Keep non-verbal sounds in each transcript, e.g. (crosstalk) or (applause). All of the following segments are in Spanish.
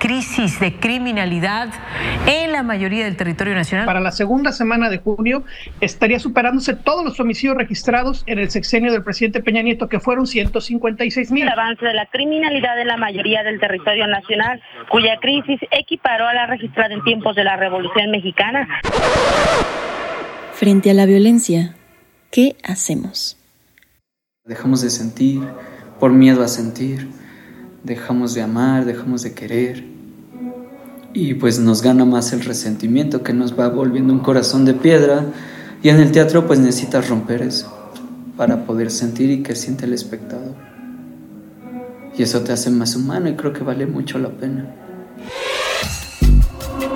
crisis de criminalidad en la mayoría del territorio nacional. Para la segunda semana de junio estaría superándose todos los homicidios registrados en el sexenio del presidente Peña Nieto, que fueron 156 mil. El avance de la criminalidad en la mayoría del territorio nacional, cuya crisis equiparó a la registrada en tiempos de la Revolución Mexicana. Frente a la violencia, ¿qué hacemos? Dejamos de sentir por miedo a sentir, dejamos de amar, dejamos de querer y pues nos gana más el resentimiento que nos va volviendo un corazón de piedra y en el teatro pues necesitas romper eso para poder sentir y que siente el espectador. Y eso te hace más humano y creo que vale mucho la pena.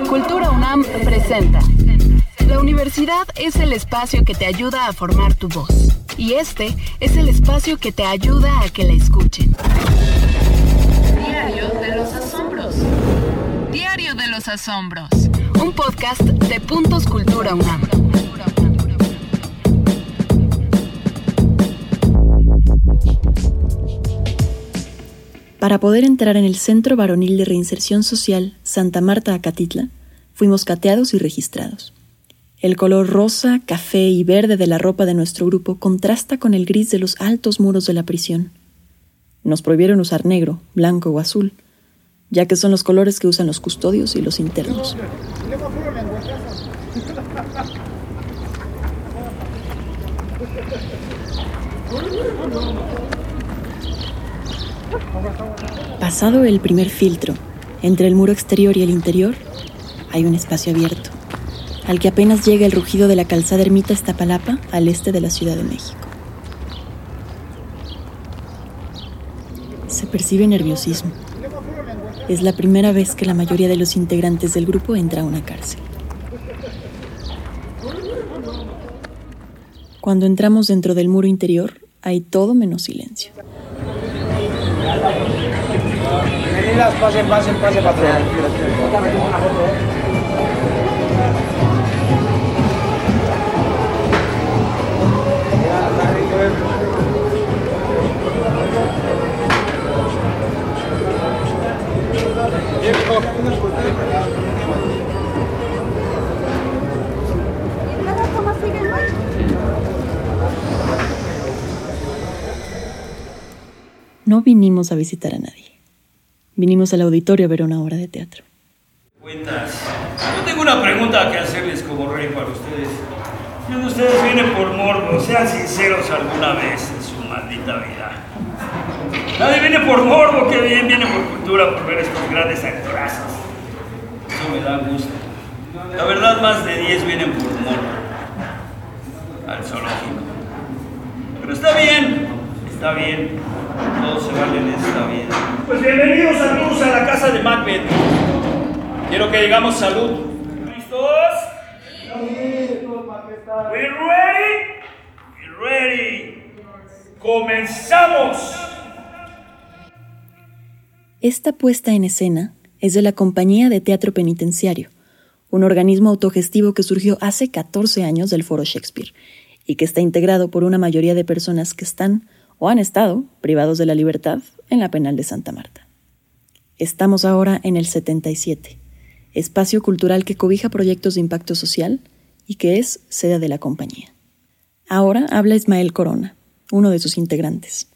Cultura UNAM presenta. La universidad es el espacio que te ayuda a formar tu voz. Y este es el espacio que te ayuda a que la escuchen. Los Asombros. Un podcast de Puntos Cultura UNAM. Para poder entrar en el Centro Varonil de Reinserción Social Santa Marta Acatitla, fuimos cateados y registrados. El color rosa, café y verde de la ropa de nuestro grupo contrasta con el gris de los altos muros de la prisión. Nos prohibieron usar negro, blanco o azul, ya que son los colores que usan los custodios y los internos. Pasado el primer filtro, entre el muro exterior y el interior, hay un espacio abierto al que apenas llega el rugido de la calzada Ermita Estapalapa al este de la Ciudad de México. Se percibe nerviosismo. Es la primera vez que la mayoría de los integrantes del grupo entra a una cárcel. Cuando entramos dentro del muro interior, hay todo menos silencio. pasen, pasen, pasen, No vinimos a visitar a nadie. Vinimos al auditorio a ver una obra de teatro. Cuentas. Yo tengo una pregunta que hacerles como rey para ustedes. ¿Quién de ustedes viene por morbo? Sean sinceros alguna vez en su maldita vida. Nadie viene por morbo, que bien viene por cultura, por ver estos grandes actorazos. Eso me da gusto. La verdad, más de 10 vienen por morbo. Al zoológico. Pero está bien, está bien. Todos se valen en esta vida. Pues bienvenidos amigos a la casa de Macbeth. Quiero que digamos salud. ¿Listos? We ready? We ready. ¡Comenzamos! Esta puesta en escena es de la Compañía de Teatro Penitenciario, un organismo autogestivo que surgió hace 14 años del Foro Shakespeare y que está integrado por una mayoría de personas que están o han estado privados de la libertad en la penal de Santa Marta. Estamos ahora en el 77, espacio cultural que cobija proyectos de impacto social y que es sede de la compañía. Ahora habla Ismael Corona, uno de sus integrantes.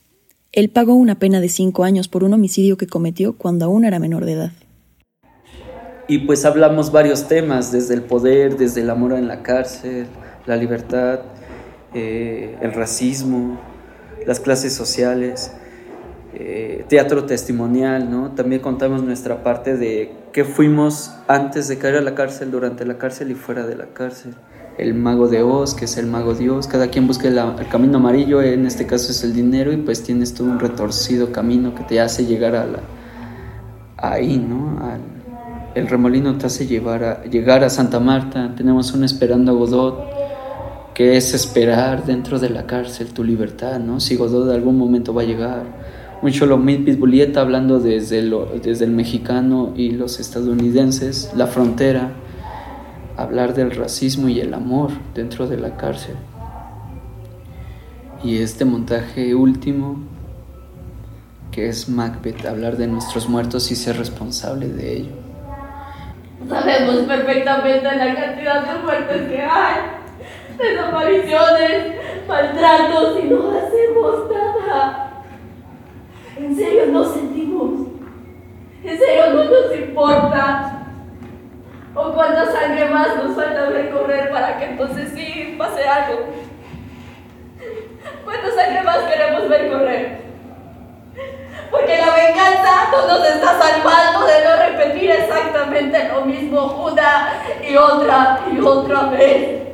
Él pagó una pena de cinco años por un homicidio que cometió cuando aún era menor de edad. Y pues hablamos varios temas, desde el poder, desde el amor en la cárcel, la libertad, eh, el racismo, las clases sociales, eh, teatro testimonial, ¿no? También contamos nuestra parte de qué fuimos antes de caer a la cárcel, durante la cárcel y fuera de la cárcel. El mago de Oz, que es el mago Dios, cada quien busca el, camino amarillo, en este caso es el dinero, y pues tienes todo un retorcido camino que te hace llegar a la, ahí, ¿no? el remolino te hace llevar a, llegar a Santa Marta, tenemos un esperando Godot, que es esperar dentro de la cárcel tu libertad, ¿no? Si Godot de algún momento va a llegar. Un Sholomit Pitbulieta hablando desde, desde el mexicano y los estadounidenses, la frontera, hablar del racismo y el amor dentro de la cárcel. Y este montaje último que es Macbeth, hablar de nuestros muertos y ser responsable de ello. Sabemos perfectamente la cantidad de muertes que hay, desapariciones, maltratos y no hacemos nada. En serio no sentimos. En serio no nos importa. ¿O cuánta sangre más nos falta recorrer para que entonces sí pase algo? ¿Cuánta sangre más queremos ver correr? Porque la venganza no nos está salvando de no repetir exactamente lo mismo una y otra y otra vez.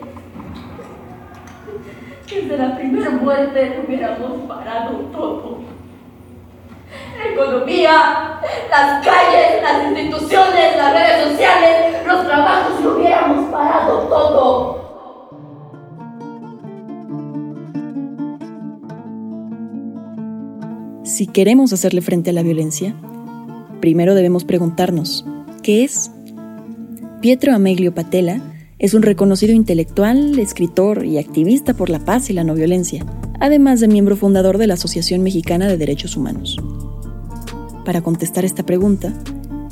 Desde la primera muerte hubiéramos parado todo. La economía, las calles, las instituciones, las redes sociales, los trabajos, lo hubiéramos parado todo. Si queremos hacerle frente a la violencia, primero debemos preguntarnos, ¿qué es? Pietro Ameglio Patela es un reconocido intelectual, escritor y activista por la paz y la no violencia, además de miembro fundador de la Asociación Mexicana de Derechos Humanos. Para contestar esta pregunta,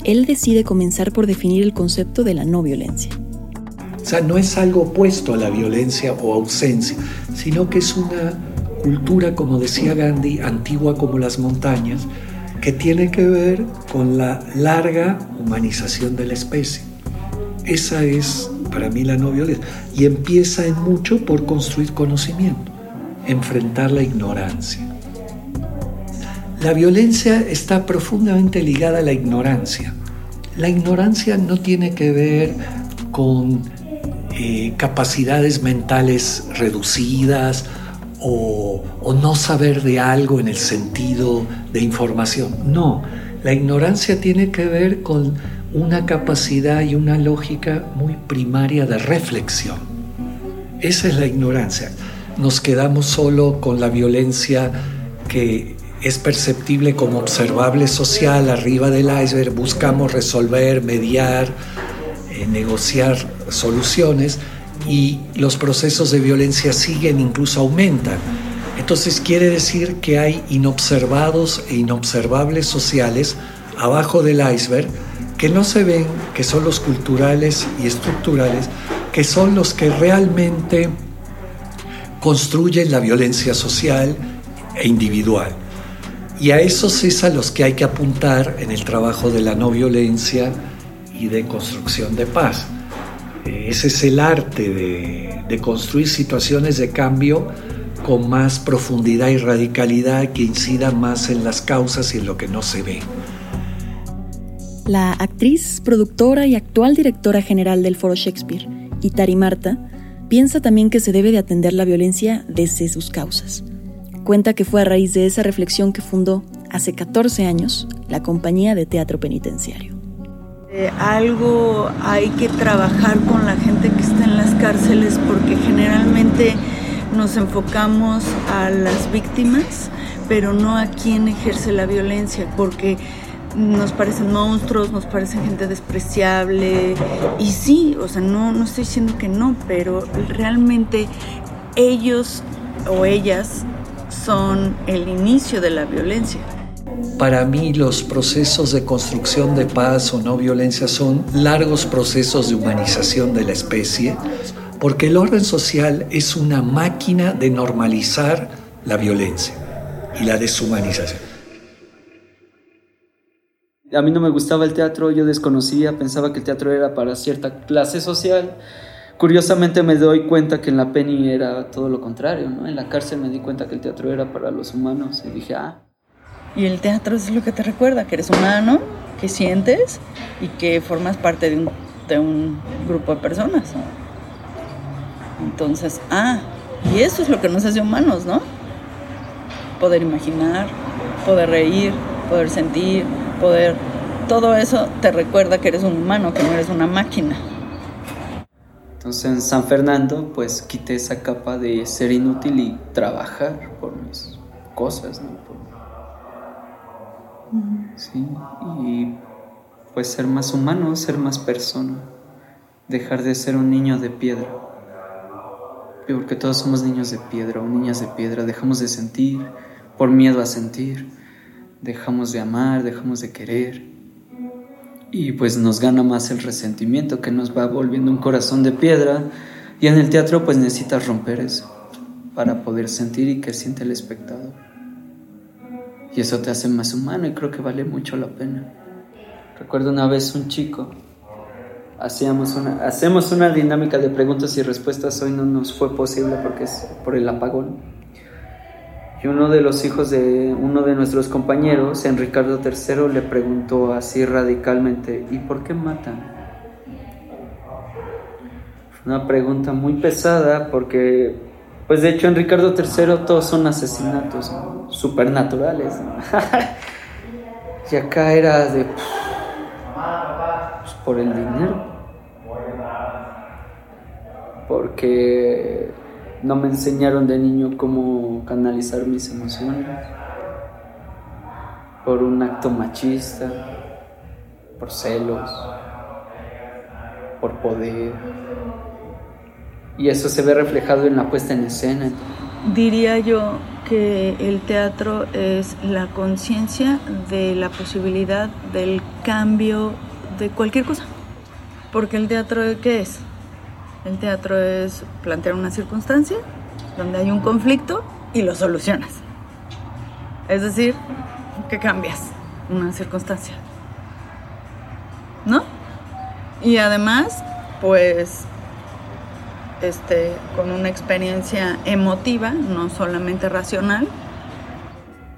él decide comenzar por definir el concepto de la no violencia. O sea, no es algo opuesto a la violencia o ausencia, sino que es una cultura, como decía Gandhi, antigua como las montañas, que tiene que ver con la larga humanización de la especie. Esa es para mí la no violencia. Y empieza en mucho por construir conocimiento, enfrentar la ignorancia. La violencia está profundamente ligada a la ignorancia. La ignorancia no tiene que ver con eh, capacidades mentales reducidas o, no saber de algo en el sentido de información. No, la ignorancia tiene que ver con una capacidad y una lógica muy primaria de reflexión. Esa es la ignorancia. Nos quedamos solo con la violencia que es perceptible como observable social arriba del iceberg, buscamos resolver, mediar, eh, negociar soluciones y los procesos de violencia siguen, incluso aumentan. Entonces quiere decir que hay inobservados e inobservables sociales abajo del iceberg que no se ven, que son los culturales y estructurales, que son los que realmente construyen la violencia social e individual. Y a esos es a los que hay que apuntar en el trabajo de la no violencia y de construcción de paz. Ese es el arte de, construir situaciones de cambio con más profundidad y radicalidad que incidan más en las causas y en lo que no se ve. La actriz, productora y actual directora general del Foro Shakespeare, Itari Marta, piensa también que se debe de atender la violencia desde sus causas. Cuenta que fue a raíz de esa reflexión que fundó, hace 14 años, la compañía de teatro penitenciario. Eh, algo hay que trabajar con la gente que está en las cárceles porque generalmente nos enfocamos a las víctimas, pero no a quien ejerce la violencia, porque nos parecen monstruos, nos parecen gente despreciable. Y sí, o sea, no, no estoy diciendo que no, pero realmente ellos o ellas son el inicio de la violencia. Para mí los procesos de construcción de paz o no violencia son largos procesos de humanización de la especie, porque el orden social es una máquina de normalizar la violencia y la deshumanización. A mí no me gustaba el teatro, yo desconocía, pensaba que el teatro era para cierta clase social. Curiosamente me doy cuenta que en la Penny era todo lo contrario, ¿no? En la cárcel me di cuenta que el teatro era para los humanos y dije, ah, y el teatro es lo que te recuerda, que eres humano, que sientes y que formas parte de un, grupo de personas. Entonces, ah, y eso es lo que nos hace humanos, ¿no? Poder imaginar, poder reír, poder sentir, poder... Todo eso te recuerda que eres un humano, que no eres una máquina. Entonces en San Fernando pues quité esa capa de ser inútil y trabajar por mis cosas, ¿no? ¿sí? Y pues ser más humano, ser más persona, dejar de ser un niño de piedra. Porque todos somos niños de piedra o niñas de piedra, dejamos de sentir por miedo a sentir, dejamos de amar, dejamos de querer y pues nos gana más el resentimiento que nos va volviendo un corazón de piedra y en el teatro pues necesitas romper eso para poder sentir y que siente el espectador. Y eso te hace más humano y creo que vale mucho la pena. Recuerdo una vez un chico, hacíamos una, hacemos una dinámica de preguntas y respuestas, hoy no nos fue posible porque es por el apagón. Y uno de los hijos de uno de nuestros compañeros, en Ricardo III, le preguntó así radicalmente, ¿y por qué matan? Una pregunta muy pesada porque, pues de hecho en Ricardo III todos son asesinatos supernaturales. (laughs) y acá era de... Pues, por el dinero. Porque no me enseñaron de niño cómo canalizar mis emociones. Por un acto machista, por celos, por poder. Y eso se ve reflejado en la puesta en escena. Diría yo que el teatro es la conciencia de la posibilidad del cambio de cualquier cosa. Porque el teatro, ¿qué es? El teatro es plantear una circunstancia donde hay un conflicto y lo solucionas. Es decir, que cambias una circunstancia. ¿No? Y además, pues, este, con una experiencia emotiva, no solamente racional.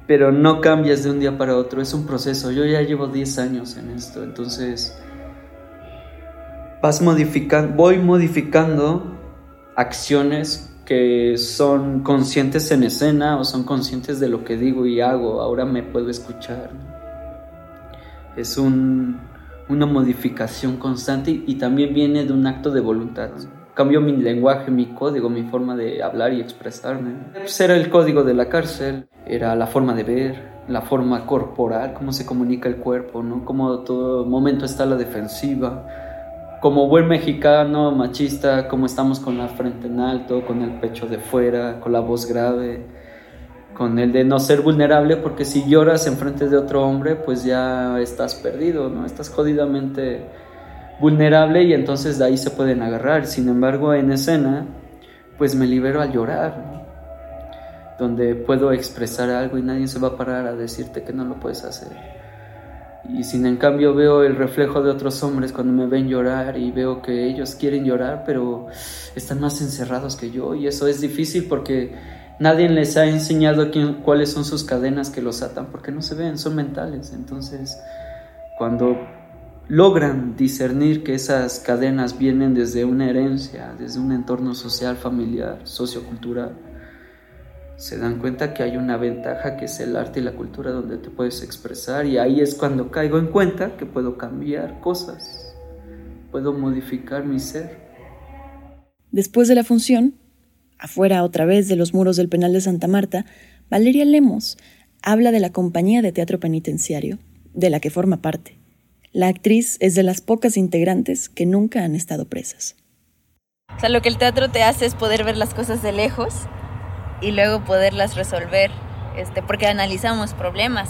Pero no cambias de un día para otro, es un proceso. Yo ya llevo 10 años en esto, entonces vas modificando, voy modificando acciones que son conscientes en escena o son conscientes de lo que digo y hago. Ahora me puedo escuchar. Es un, una modificación constante y, también viene de un acto de voluntad. Cambio mi lenguaje, mi código, mi forma de hablar y expresarme. Pues era el código de la cárcel, era la forma de ver, la forma corporal, cómo se comunica el cuerpo, ¿no? Cómo todo momento está la defensiva como buen mexicano machista, como estamos con la frente en alto, con el pecho de fuera, con la voz grave, con el de no ser vulnerable, porque si lloras en frente de otro hombre, pues ya estás perdido, ¿no? Estás jodidamente vulnerable y entonces de ahí se pueden agarrar. Sin embargo, en escena, pues me libero al llorar, donde puedo expresar algo y nadie se va a parar a decirte que no lo puedes hacer. Y sin en cambio veo el reflejo de otros hombres cuando me ven llorar y veo que ellos quieren llorar, pero están más encerrados que yo. Y eso es difícil porque nadie les ha enseñado cuáles son sus cadenas que los atan, porque no se ven, son mentales. Entonces, cuando logran discernir que esas cadenas vienen desde una herencia, desde un entorno social, familiar, sociocultural, se dan cuenta que hay una ventaja que es el arte y la cultura donde te puedes expresar y ahí es cuando caigo en cuenta que puedo cambiar cosas, puedo modificar mi ser. Después de la función, afuera otra vez de los muros del penal de Santa Marta, Valeria Lemos habla de la compañía de teatro penitenciario, de la que forma parte. La actriz es de las pocas integrantes que nunca han estado presas. O sea, lo que el teatro te hace es poder ver las cosas de lejos y luego poderlas resolver, este, porque analizamos problemas.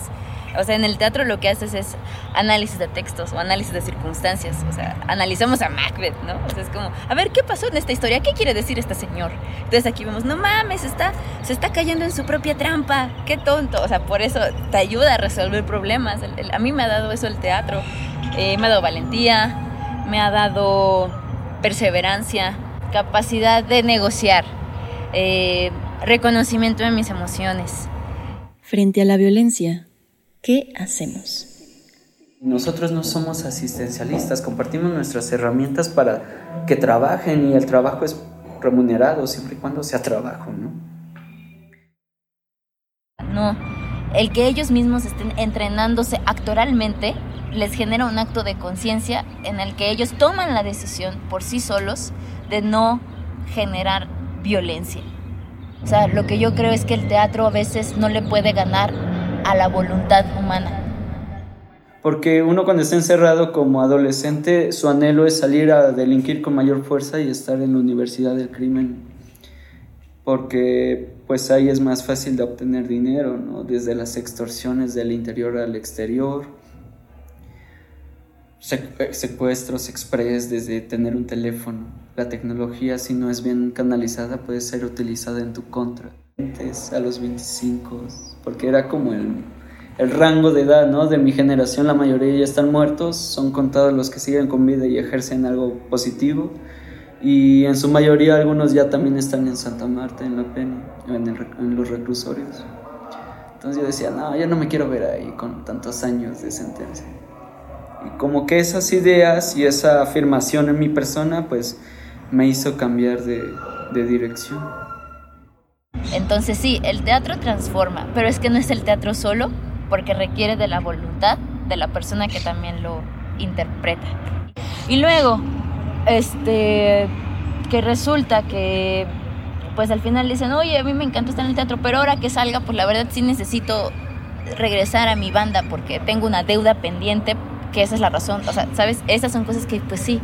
O sea, en el teatro lo que haces es análisis de textos o análisis de circunstancias. O sea, analizamos a Macbeth, ¿no? O sea, es como, a ver, ¿qué pasó en esta historia? ¿Qué quiere decir este señor? Entonces aquí vemos, no mames, está, se está cayendo en su propia trampa. Qué tonto. O sea, por eso te ayuda a resolver problemas. a mí me ha dado eso el teatro. Eh, me ha dado valentía, me ha dado perseverancia, capacidad de negociar. Eh, reconocimiento de mis emociones. Frente a la violencia, ¿qué hacemos? Nosotros no somos asistencialistas, compartimos nuestras herramientas para que trabajen y el trabajo es remunerado siempre y cuando sea trabajo, ¿no? No, el que ellos mismos estén entrenándose actoralmente les genera un acto de conciencia en el que ellos toman la decisión por sí solos de no generar violencia. O sea, lo que yo creo es que el teatro a veces no le puede ganar a la voluntad humana. Porque uno cuando está encerrado como adolescente, su anhelo es salir a delinquir con mayor fuerza y estar en la universidad del crimen. Porque pues ahí es más fácil de obtener dinero, ¿no? Desde las extorsiones del interior al exterior, secuestros express desde tener un teléfono. La tecnología, si no es bien canalizada, puede ser utilizada en tu contra. Antes, a los 25, porque era como el, el rango de edad, ¿no? De mi generación, la mayoría ya están muertos, son contados los que siguen con vida y ejercen algo positivo y en su mayoría algunos ya también están en Santa Marta, en la pena, en, los reclusorios. Entonces yo decía, no, yo no me quiero ver ahí con tantos años de sentencia. Como que esas ideas y esa afirmación en mi persona, pues me hizo cambiar de, de dirección. Entonces sí, el teatro transforma, pero es que no es el teatro solo, porque requiere de la voluntad de la persona que también lo interpreta. Y luego, este, que resulta que, pues al final dicen, oye, a mí me encanta estar en el teatro, pero ahora que salga, pues la verdad sí necesito regresar a mi banda porque tengo una deuda pendiente, que esa es la razón, o sea, ¿sabes? Esas son cosas que, pues sí,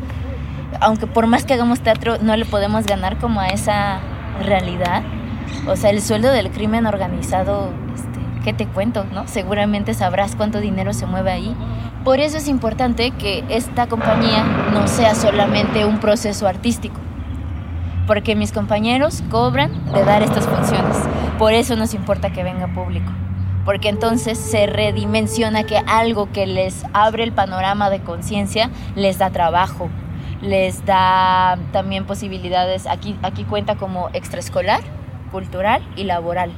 aunque por más que hagamos teatro, no le podemos ganar como a esa realidad. O sea, el sueldo del crimen organizado, este, ¿qué te cuento? ¿no? Seguramente sabrás cuánto dinero se mueve ahí. Por eso es importante que esta compañía no sea solamente un proceso artístico, porque mis compañeros cobran de dar estas funciones. Por eso nos importa que venga público, porque entonces se redimensiona que algo que les abre el panorama de conciencia les da trabajo, les da también posibilidades, aquí, aquí cuenta como extraescolar, cultural y laboral.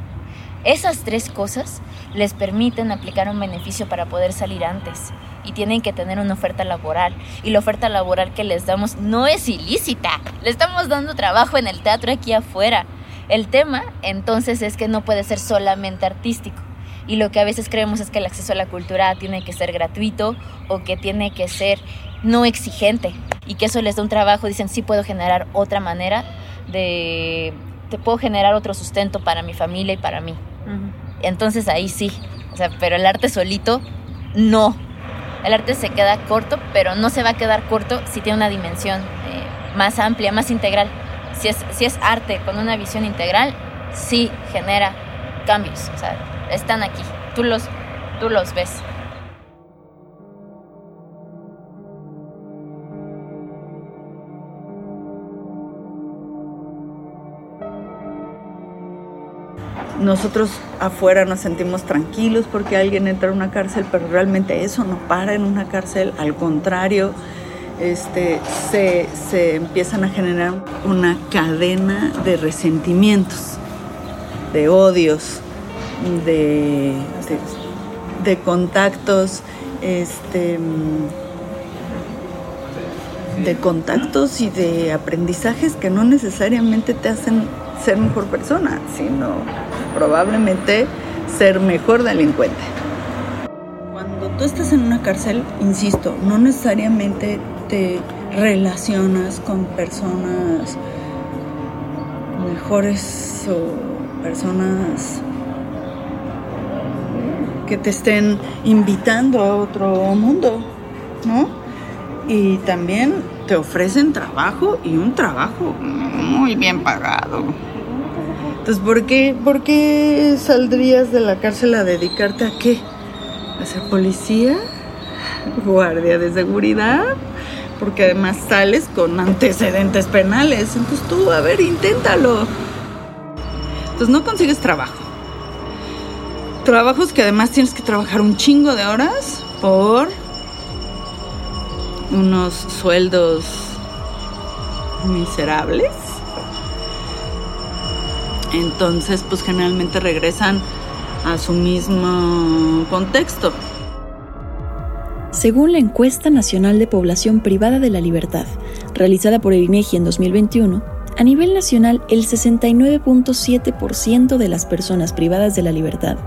Esas tres cosas les permiten aplicar un beneficio para poder salir antes y tienen que tener una oferta laboral. Y la oferta laboral que les damos no es ilícita. Le estamos dando trabajo en el teatro aquí afuera. El tema entonces es que no puede ser solamente artístico. Y lo que a veces creemos es que el acceso a la cultura tiene que ser gratuito o que tiene que ser no exigente. Y que eso les da un trabajo. Dicen, sí puedo generar otra manera de... Te puedo generar otro sustento para mi familia y para mí. Entonces ahí sí. O sea, pero el arte solito, no el arte se queda corto, pero no se va a quedar corto si tiene una dimensión eh, más amplia, más integral. Si es, si es arte con una visión integral, sí genera cambios, o sea, están aquí, tú los, tú los ves. nosotros afuera nos sentimos tranquilos porque alguien entra a una cárcel, pero realmente eso no para en una cárcel, al contrario, este, se, empiezan a generar una cadena de resentimientos, de odios, de, de, contactos, este, de contactos y de aprendizajes que no necesariamente te hacen ser mejor persona, sino probablemente ser mejor delincuente. Cuando tú estás en una cárcel, insisto, no necesariamente te relacionas con personas mejores o personas que te estén invitando a otro mundo, ¿no? Y también te ofrecen trabajo y un trabajo muy bien pagado. Entonces, ¿por qué, ¿por qué saldrías de la cárcel a dedicarte a qué? ¿A ser policía? ¿Guardia de seguridad? Porque además sales con antecedentes penales. Entonces tú, a ver, inténtalo. Entonces no consigues trabajo. Trabajos que además tienes que trabajar un chingo de horas por unos sueldos miserables entonces pues generalmente regresan a su mismo contexto. Según la encuesta nacional de población privada de la libertad, realizada por el INEGI en 2021, a nivel nacional el 69.7% de las personas privadas de la libertad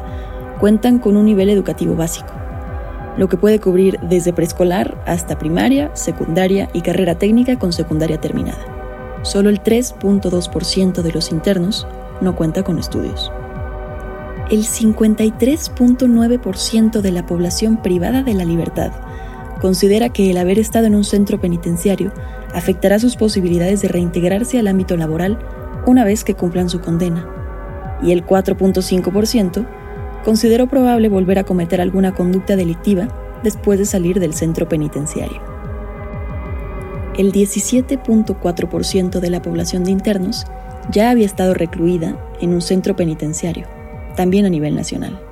cuentan con un nivel educativo básico, lo que puede cubrir desde preescolar hasta primaria, secundaria y carrera técnica con secundaria terminada. Solo el 3.2% de los internos no cuenta con estudios. El 53.9% de la población privada de la libertad considera que el haber estado en un centro penitenciario afectará sus posibilidades de reintegrarse al ámbito laboral una vez que cumplan su condena. y el 4.5% consideró probable volver a cometer alguna conducta delictiva después de salir del centro penitenciario. El 17.4% de la población de internos ya había estado recluida en un centro penitenciario, también a nivel nacional.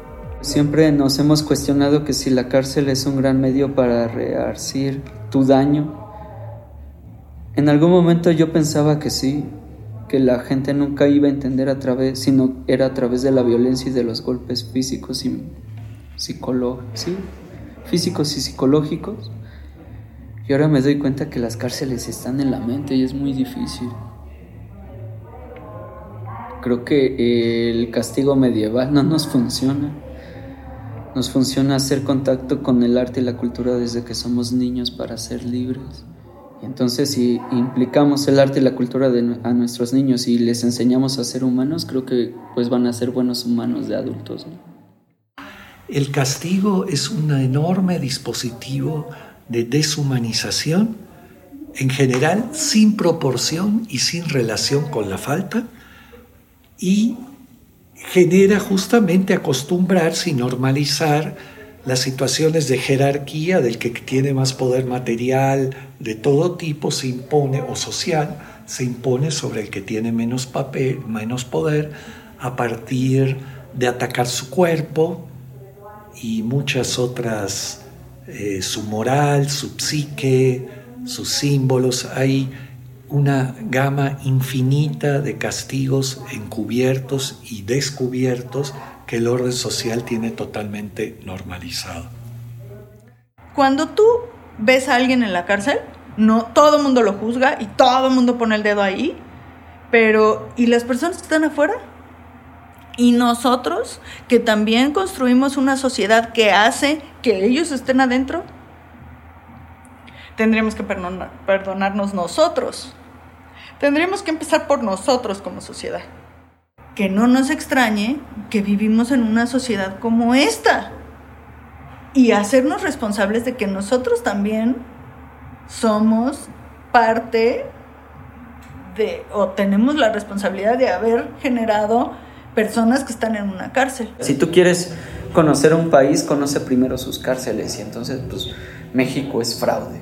Siempre nos hemos cuestionado que si la cárcel es un gran medio para rearcir tu daño. En algún momento yo pensaba que sí, que la gente nunca iba a entender a través, sino era a través de la violencia y de los golpes físicos y psicológicos, físicos y psicológicos. Y ahora me doy cuenta que las cárceles están en la mente y es muy difícil. Creo que el castigo medieval no nos funciona. Nos funciona hacer contacto con el arte y la cultura desde que somos niños para ser libres. Entonces, si implicamos el arte y la cultura a nuestros niños y les enseñamos a ser humanos, creo que pues van a ser buenos humanos de adultos. El castigo es un enorme dispositivo de deshumanización, en general sin proporción y sin relación con la falta, y genera justamente acostumbrarse y normalizar las situaciones de jerarquía del que tiene más poder material de todo tipo se impone o social se impone sobre el que tiene menos papel, menos poder a partir de atacar su cuerpo y muchas otras eh, su moral, su psique, sus símbolos. Hay una gama infinita de castigos encubiertos y descubiertos que el orden social tiene totalmente normalizado. Cuando tú ves a alguien en la cárcel, no todo el mundo lo juzga y todo el mundo pone el dedo ahí, pero ¿y las personas que están afuera? Y nosotros, que también construimos una sociedad que hace que ellos estén adentro, tendríamos que perdonarnos nosotros. Tendríamos que empezar por nosotros como sociedad que no nos extrañe que vivimos en una sociedad como esta y hacernos responsables de que nosotros también somos parte de, o tenemos la responsabilidad de haber generado personas que están en una cárcel. Si tú quieres conocer un país, conoce primero sus cárceles y entonces pues México es fraude.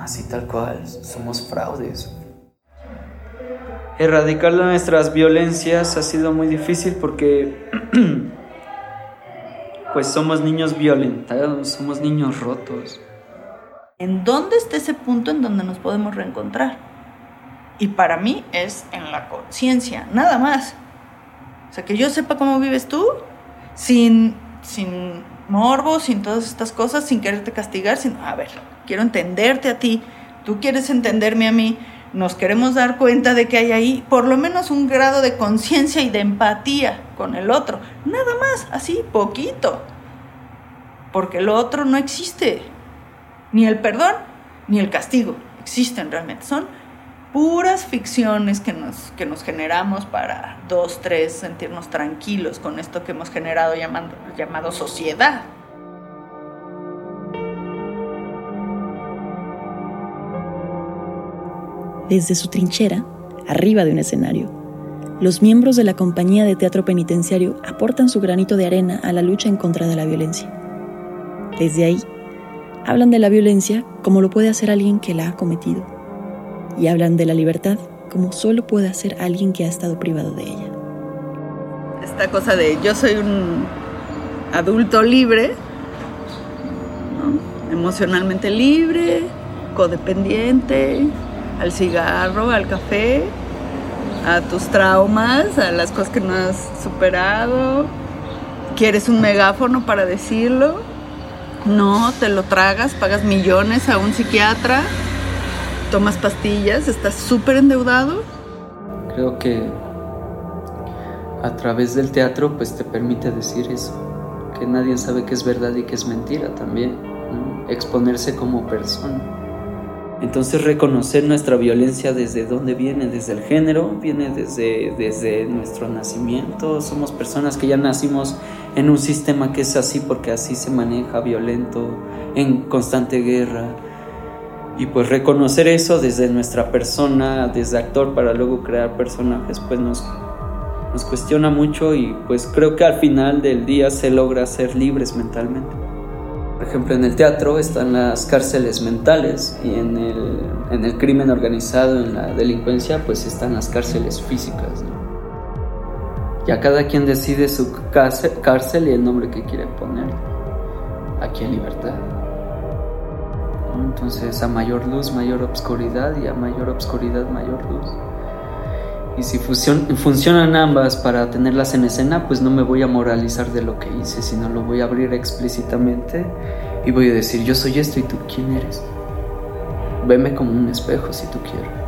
así tal cual, somos fraudes erradicar nuestras violencias ha sido muy difícil porque (clears throat) pues somos niños violentados, somos niños rotos. ¿En dónde está ese punto en donde nos podemos reencontrar? Y para mí es en la conciencia, nada más. O sea, que yo sepa cómo vives tú, sin, sin morbo, sin todas estas cosas, sin quererte castigar, sin, a ver, quiero entenderte a ti, tú quieres entenderme a mí, nos queremos dar cuenta de que hay ahí por lo menos un grado de conciencia y de empatía con el otro. Nada más, así, poquito. Porque el otro no existe. Ni el perdón, ni el castigo existen realmente. Son puras ficciones que nos, que nos generamos para dos, tres, sentirnos tranquilos con esto que hemos generado llamando, llamado sociedad. Desde su trinchera, arriba de un escenario. Los miembros de la compañía de teatro penitenciario aportan su granito de arena a la lucha en contra de la violencia. Desde ahí, hablan de la violencia como lo puede hacer alguien que la ha cometido. Y hablan de la libertad como solo puede hacer alguien que ha estado privado de ella. Esta cosa de yo soy un adulto libre, emocionalmente libre, codependiente, al cigarro, al café, a tus traumas, a las cosas que no has superado. ¿Quieres un megáfono para decirlo? No, te lo tragas, pagas millones a un psiquiatra, tomas pastillas, estás súper endeudado. Creo que a través del teatro pues te permite decir eso, que nadie sabe que es verdad y que es mentira también, exponerse como persona. Entonces reconocer nuestra violencia desde dónde viene, desde el género, viene desde, desde nuestro nacimiento. Somos personas que ya nacimos en un sistema que es así porque así se maneja violento, en constante guerra. Y pues reconocer eso desde nuestra persona, desde actor, para luego crear personajes, pues nos, nos cuestiona mucho y pues creo que al final del día se logra ser libres mentalmente. Por ejemplo, en el teatro están las cárceles mentales y en el, en el crimen organizado, en la delincuencia, pues están las cárceles físicas. Ya cada quien decide su cárcel y el nombre que quiere poner. Aquí en libertad. Entonces, a mayor luz, mayor obscuridad y a mayor obscuridad, mayor luz. Y si funcionan ambas para tenerlas en escena, pues no me voy a moralizar de lo que hice, sino lo voy a abrir explícitamente y voy a decir, yo soy esto y tú quién eres. Veme como un espejo si tú quieres.